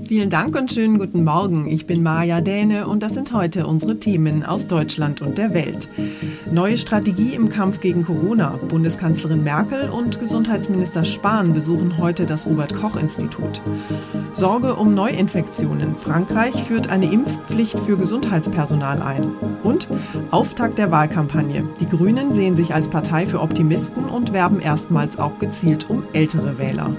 Vielen Dank und schönen guten Morgen. Ich bin Maja Däne und das sind heute unsere Themen aus Deutschland und der Welt. Neue Strategie im Kampf gegen Corona. Bundeskanzlerin Merkel und Gesundheitsminister Spahn besuchen heute das Robert Koch Institut. Sorge um Neuinfektionen. Frankreich führt eine Impfpflicht für Gesundheitspersonal ein. Und Auftakt der Wahlkampagne. Die Grünen sehen sich als Partei für Optimisten und werben erstmals auch gezielt um ältere Wähler.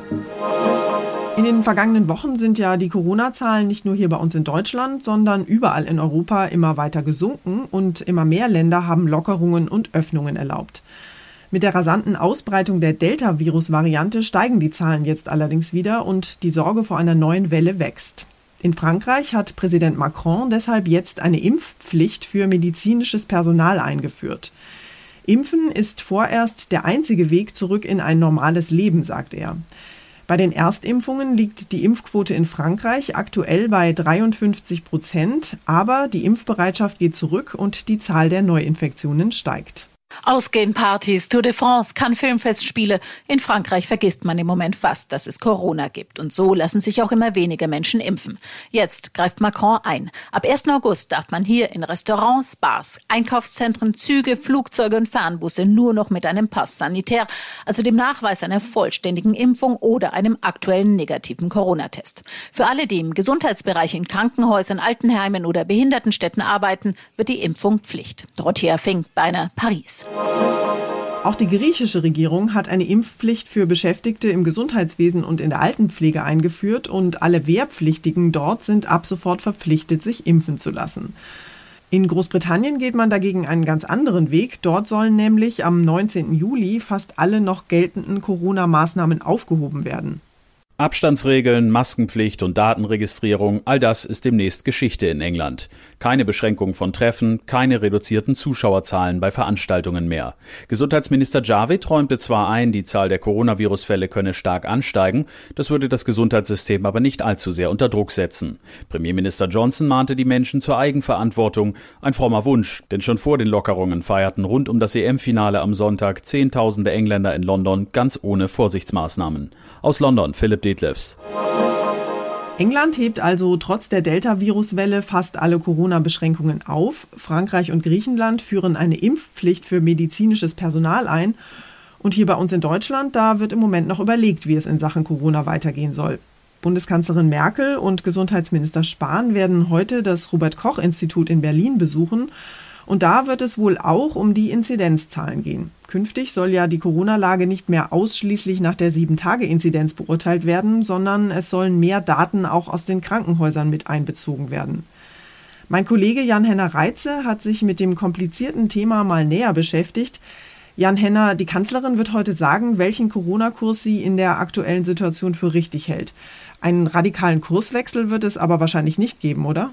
In den vergangenen Wochen sind ja die Corona-Zahlen nicht nur hier bei uns in Deutschland, sondern überall in Europa immer weiter gesunken und immer mehr Länder haben Lockerungen und Öffnungen erlaubt. Mit der rasanten Ausbreitung der Delta-Virus-Variante steigen die Zahlen jetzt allerdings wieder und die Sorge vor einer neuen Welle wächst. In Frankreich hat Präsident Macron deshalb jetzt eine Impfpflicht für medizinisches Personal eingeführt. Impfen ist vorerst der einzige Weg zurück in ein normales Leben, sagt er. Bei den Erstimpfungen liegt die Impfquote in Frankreich aktuell bei 53 Prozent, aber die Impfbereitschaft geht zurück und die Zahl der Neuinfektionen steigt. Ausgehen, Partys, Tour de France, Cannes Filmfestspiele. In Frankreich vergisst man im Moment fast, dass es Corona gibt. Und so lassen sich auch immer weniger Menschen impfen. Jetzt greift Macron ein. Ab 1. August darf man hier in Restaurants, Bars, Einkaufszentren, Züge, Flugzeuge und Fernbusse nur noch mit einem Pass sanitär, also dem Nachweis einer vollständigen Impfung oder einem aktuellen negativen Corona-Test. Für alle, die im Gesundheitsbereich in Krankenhäusern, Altenheimen oder Behindertenstätten arbeiten, wird die Impfung Pflicht. Dorothea Fink, Beiner, Paris. Auch die griechische Regierung hat eine Impfpflicht für Beschäftigte im Gesundheitswesen und in der Altenpflege eingeführt und alle Wehrpflichtigen dort sind ab sofort verpflichtet, sich impfen zu lassen. In Großbritannien geht man dagegen einen ganz anderen Weg. Dort sollen nämlich am 19. Juli fast alle noch geltenden Corona-Maßnahmen aufgehoben werden. Abstandsregeln, Maskenpflicht und Datenregistrierung, all das ist demnächst Geschichte in England. Keine Beschränkung von Treffen, keine reduzierten Zuschauerzahlen bei Veranstaltungen mehr. Gesundheitsminister Javid räumte zwar ein, die Zahl der Coronavirus-Fälle könne stark ansteigen, das würde das Gesundheitssystem aber nicht allzu sehr unter Druck setzen. Premierminister Johnson mahnte die Menschen zur Eigenverantwortung, ein frommer Wunsch, denn schon vor den Lockerungen feierten rund um das EM-Finale am Sonntag Zehntausende Engländer in London ganz ohne Vorsichtsmaßnahmen. Aus London Philipp Detlefs. England hebt also trotz der Delta-Virus-Welle fast alle Corona-Beschränkungen auf. Frankreich und Griechenland führen eine Impfpflicht für medizinisches Personal ein. Und hier bei uns in Deutschland, da wird im Moment noch überlegt, wie es in Sachen Corona weitergehen soll. Bundeskanzlerin Merkel und Gesundheitsminister Spahn werden heute das Robert Koch Institut in Berlin besuchen Und da wird es wohl auch um die Inzidenzzahlen gehen. Künftig soll ja die Corona-Lage nicht mehr ausschließlich nach der 7-Tage-Inzidenz beurteilt werden, sondern es sollen mehr Daten auch aus den Krankenhäusern mit einbezogen werden. Mein Kollege Jan-Henner Reitze hat sich mit dem komplizierten Thema mal näher beschäftigt. Jan Henner, die Kanzlerin wird heute sagen, welchen Corona-Kurs sie in der aktuellen Situation für richtig hält. Einen radikalen Kurswechsel wird es aber wahrscheinlich nicht geben, oder?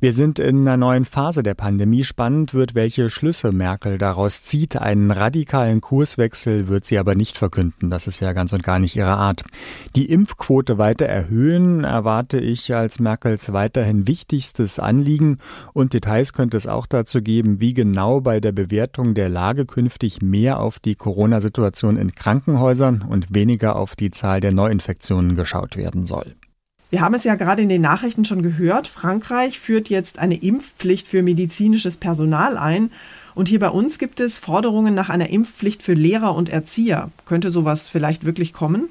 Wir sind in einer neuen Phase der Pandemie. Spannend wird, welche Schlüsse Merkel daraus zieht. Einen radikalen Kurswechsel wird sie aber nicht verkünden. Das ist ja ganz und gar nicht ihre Art. Die Impfquote weiter erhöhen erwarte ich als Merkels weiterhin wichtigstes Anliegen. Und Details könnte es auch dazu geben, wie genau bei der Bewertung der Lage künftig mehr auf die Corona-Situation in Krankenhäusern und weniger auf die Zahl der Neuinfektionen geschaut werden soll. Wir haben es ja gerade in den Nachrichten schon gehört. Frankreich führt jetzt eine Impfpflicht für medizinisches Personal ein. Und hier bei uns gibt es Forderungen nach einer Impfpflicht für Lehrer und Erzieher. Könnte sowas vielleicht wirklich kommen?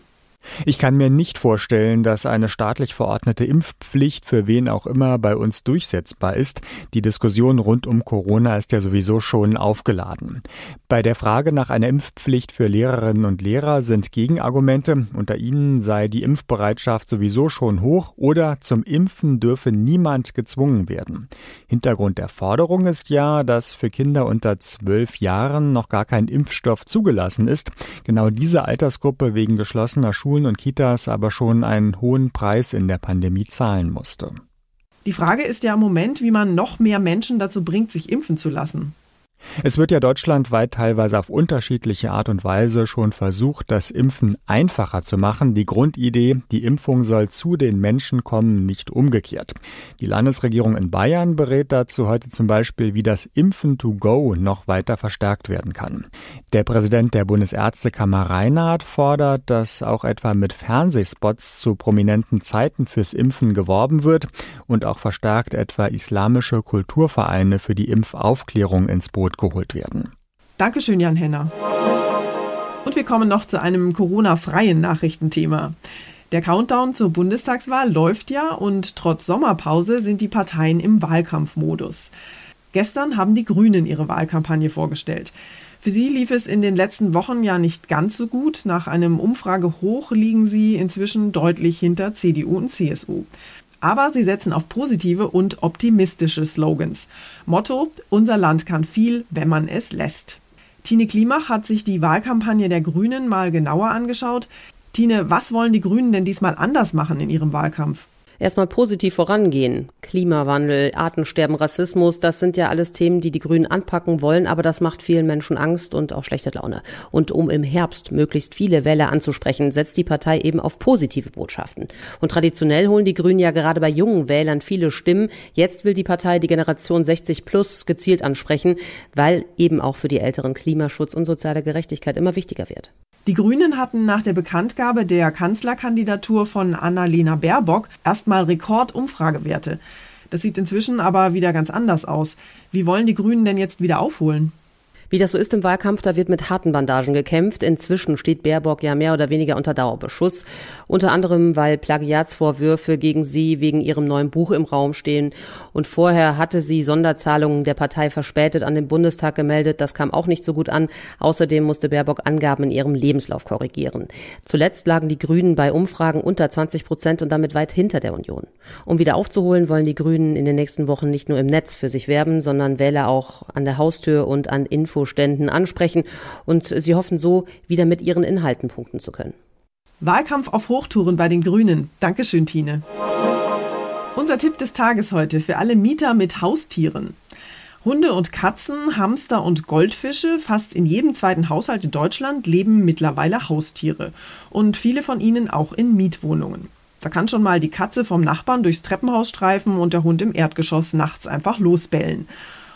Ich kann mir nicht vorstellen, dass eine staatlich verordnete Impfpflicht für wen auch immer bei uns durchsetzbar ist. Die Diskussion rund um Corona ist ja sowieso schon aufgeladen. Bei der Frage nach einer Impfpflicht für Lehrerinnen und Lehrer sind Gegenargumente. Unter ihnen sei die Impfbereitschaft sowieso schon hoch oder zum Impfen dürfe niemand gezwungen werden. Hintergrund der Forderung ist ja, dass für Kinder unter zwölf Jahren noch gar kein Impfstoff zugelassen ist. Genau diese Altersgruppe wegen geschlossener Schulen Schulen und Kitas aber schon einen hohen Preis in der Pandemie zahlen musste. Die Frage ist ja im Moment, wie man noch mehr Menschen dazu bringt, sich impfen zu lassen. Es wird ja deutschlandweit teilweise auf unterschiedliche Art und Weise schon versucht, das Impfen einfacher zu machen. Die Grundidee, die Impfung soll zu den Menschen kommen, nicht umgekehrt. Die Landesregierung in Bayern berät dazu heute zum Beispiel, wie das Impfen to go noch weiter verstärkt werden kann. Der Präsident der Bundesärztekammer Reinhardt fordert, dass auch etwa mit Fernsehspots zu prominenten Zeiten fürs Impfen geworben wird und auch verstärkt etwa islamische Kulturvereine für die Impfaufklärung ins Boot Boot geholt werden. Dankeschön, Jan Henner. Und wir kommen noch zu einem Corona-freien Nachrichtenthema. Der Countdown zur Bundestagswahl läuft ja und trotz Sommerpause sind die Parteien im Wahlkampfmodus. Gestern haben die Grünen ihre Wahlkampagne vorgestellt. Für sie lief es in den letzten Wochen ja nicht ganz so gut. Nach einem Umfragehoch liegen sie inzwischen deutlich hinter CDU und CSU. Aber sie setzen auf positive und optimistische Slogans. Motto, unser Land kann viel, wenn man es lässt. Tine Klimach hat sich die Wahlkampagne der Grünen mal genauer angeschaut. Tine, was wollen die Grünen denn diesmal anders machen in ihrem Wahlkampf? Erstmal positiv vorangehen. Klimawandel, Artensterben, Rassismus, das sind ja alles Themen, die die Grünen anpacken wollen, aber das macht vielen Menschen Angst und auch schlechte Laune. Und um im Herbst möglichst viele Wähler anzusprechen, setzt die Partei eben auf positive Botschaften. Und traditionell holen die Grünen ja gerade bei jungen Wählern viele Stimmen. Jetzt will die Partei die Generation 60 plus gezielt ansprechen, weil eben auch für die Älteren Klimaschutz und soziale Gerechtigkeit immer wichtiger wird. Die Grünen hatten nach der Bekanntgabe der Kanzlerkandidatur von Annalena Baerbock erstmal Rekordumfragewerte. Das sieht inzwischen aber wieder ganz anders aus. Wie wollen die Grünen denn jetzt wieder aufholen? Wie das so ist im Wahlkampf, da wird mit harten Bandagen gekämpft. Inzwischen steht Baerbock ja mehr oder weniger unter Dauerbeschuss. Unter anderem, weil Plagiatsvorwürfe gegen sie wegen ihrem neuen Buch im Raum stehen. Und vorher hatte sie Sonderzahlungen der Partei verspätet an den Bundestag gemeldet. Das kam auch nicht so gut an. Außerdem musste Baerbock Angaben in ihrem Lebenslauf korrigieren. Zuletzt lagen die Grünen bei Umfragen unter 20 Prozent und damit weit hinter der Union. Um wieder aufzuholen, wollen die Grünen in den nächsten Wochen nicht nur im Netz für sich werben, sondern Wähler auch an der Haustür und an Info Infoständen ansprechen und sie hoffen so, wieder mit ihren Inhalten punkten zu können. Wahlkampf auf Hochtouren bei den Grünen. Dankeschön, Tine. Unser Tipp des Tages heute für alle Mieter mit Haustieren. Hunde und Katzen, Hamster und Goldfische, fast in jedem zweiten Haushalt in Deutschland leben mittlerweile Haustiere und viele von ihnen auch in Mietwohnungen. Da kann schon mal die Katze vom Nachbarn durchs Treppenhaus streifen und der Hund im Erdgeschoss nachts einfach losbellen.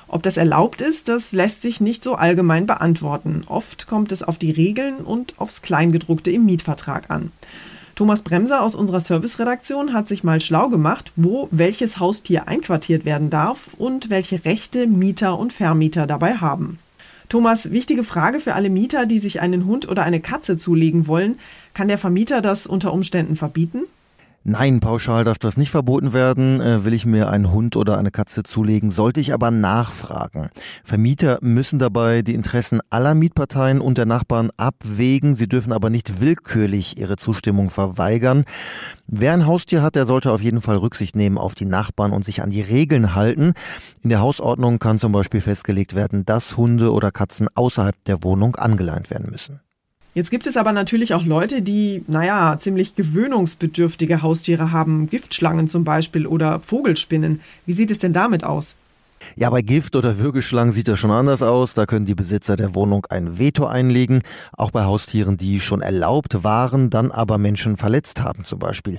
Ob das erlaubt ist, das lässt sich nicht so allgemein beantworten. Oft kommt es auf die Regeln und aufs Kleingedruckte im Mietvertrag an. Thomas Bremser aus unserer Serviceredaktion hat sich mal schlau gemacht, wo welches Haustier einquartiert werden darf und welche Rechte Mieter und Vermieter dabei haben. Thomas, wichtige Frage für alle Mieter, die sich einen Hund oder eine Katze zulegen wollen. Kann der Vermieter das unter Umständen verbieten? Nein, pauschal darf das nicht verboten werden. Äh, will ich mir einen Hund oder eine Katze zulegen, sollte ich aber nachfragen. Vermieter müssen dabei die Interessen aller Mietparteien und der Nachbarn abwägen. Sie dürfen aber nicht willkürlich ihre Zustimmung verweigern. Wer ein Haustier hat, der sollte auf jeden Fall Rücksicht nehmen auf die Nachbarn und sich an die Regeln halten. In der Hausordnung kann zum Beispiel festgelegt werden, dass Hunde oder Katzen außerhalb der Wohnung angeleint werden müssen. Jetzt gibt es aber natürlich auch Leute, die, naja, ziemlich gewöhnungsbedürftige Haustiere haben, Giftschlangen zum Beispiel oder Vogelspinnen. Wie sieht es denn damit aus? Ja, bei Gift oder Würgeschlangen sieht das schon anders aus. Da können die Besitzer der Wohnung ein Veto einlegen. Auch bei Haustieren, die schon erlaubt waren, dann aber Menschen verletzt haben zum Beispiel.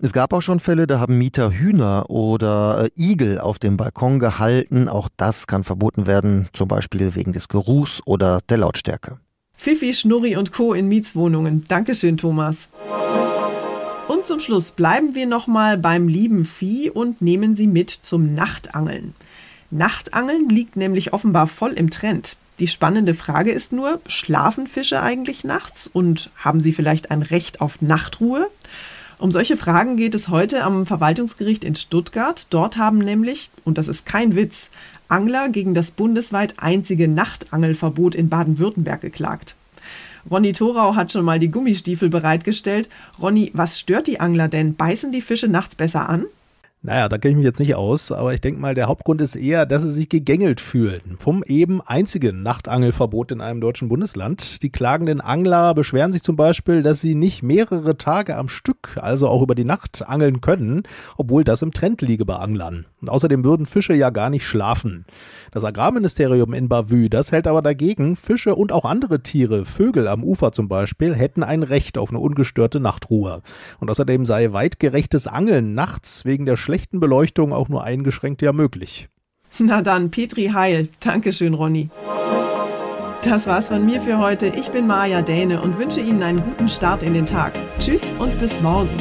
Es gab auch schon Fälle, da haben Mieter Hühner oder äh, Igel auf dem Balkon gehalten. Auch das kann verboten werden, zum Beispiel wegen des Geruchs oder der Lautstärke. Fifi, Schnurri und Co. in Mietswohnungen. Dankeschön, Thomas. Und zum Schluss bleiben wir nochmal beim lieben Vieh und nehmen Sie mit zum Nachtangeln. Nachtangeln liegt nämlich offenbar voll im Trend. Die spannende Frage ist nur, schlafen Fische eigentlich nachts und haben sie vielleicht ein Recht auf Nachtruhe? Um solche Fragen geht es heute am Verwaltungsgericht in Stuttgart. Dort haben nämlich, und das ist kein Witz, Angler gegen das bundesweit einzige Nachtangelverbot in Baden-Württemberg geklagt. Ronny Thorau hat schon mal die Gummistiefel bereitgestellt. Ronny, was stört die Angler denn? Beißen die Fische nachts besser an? Naja, da kenne ich mich jetzt nicht aus, aber ich denke mal, der Hauptgrund ist eher, dass sie sich gegängelt fühlen. Vom eben einzigen Nachtangelverbot in einem deutschen Bundesland. Die klagenden Angler beschweren sich zum Beispiel, dass sie nicht mehrere Tage am Stück, also auch über die Nacht, angeln können, obwohl das im Trend liege bei Anglern. Und außerdem würden Fische ja gar nicht schlafen. Das Agrarministerium in Bavü, das hält aber dagegen, Fische und auch andere Tiere, Vögel am Ufer zum Beispiel, hätten ein Recht auf eine ungestörte Nachtruhe. Und außerdem sei weitgerechtes Angeln nachts wegen der schlechten Beleuchtung auch nur eingeschränkt ja möglich. Na dann, Petri Heil. Dankeschön, Ronny. Das war's von mir für heute. Ich bin Maja Däne und wünsche Ihnen einen guten Start in den Tag. Tschüss und bis morgen.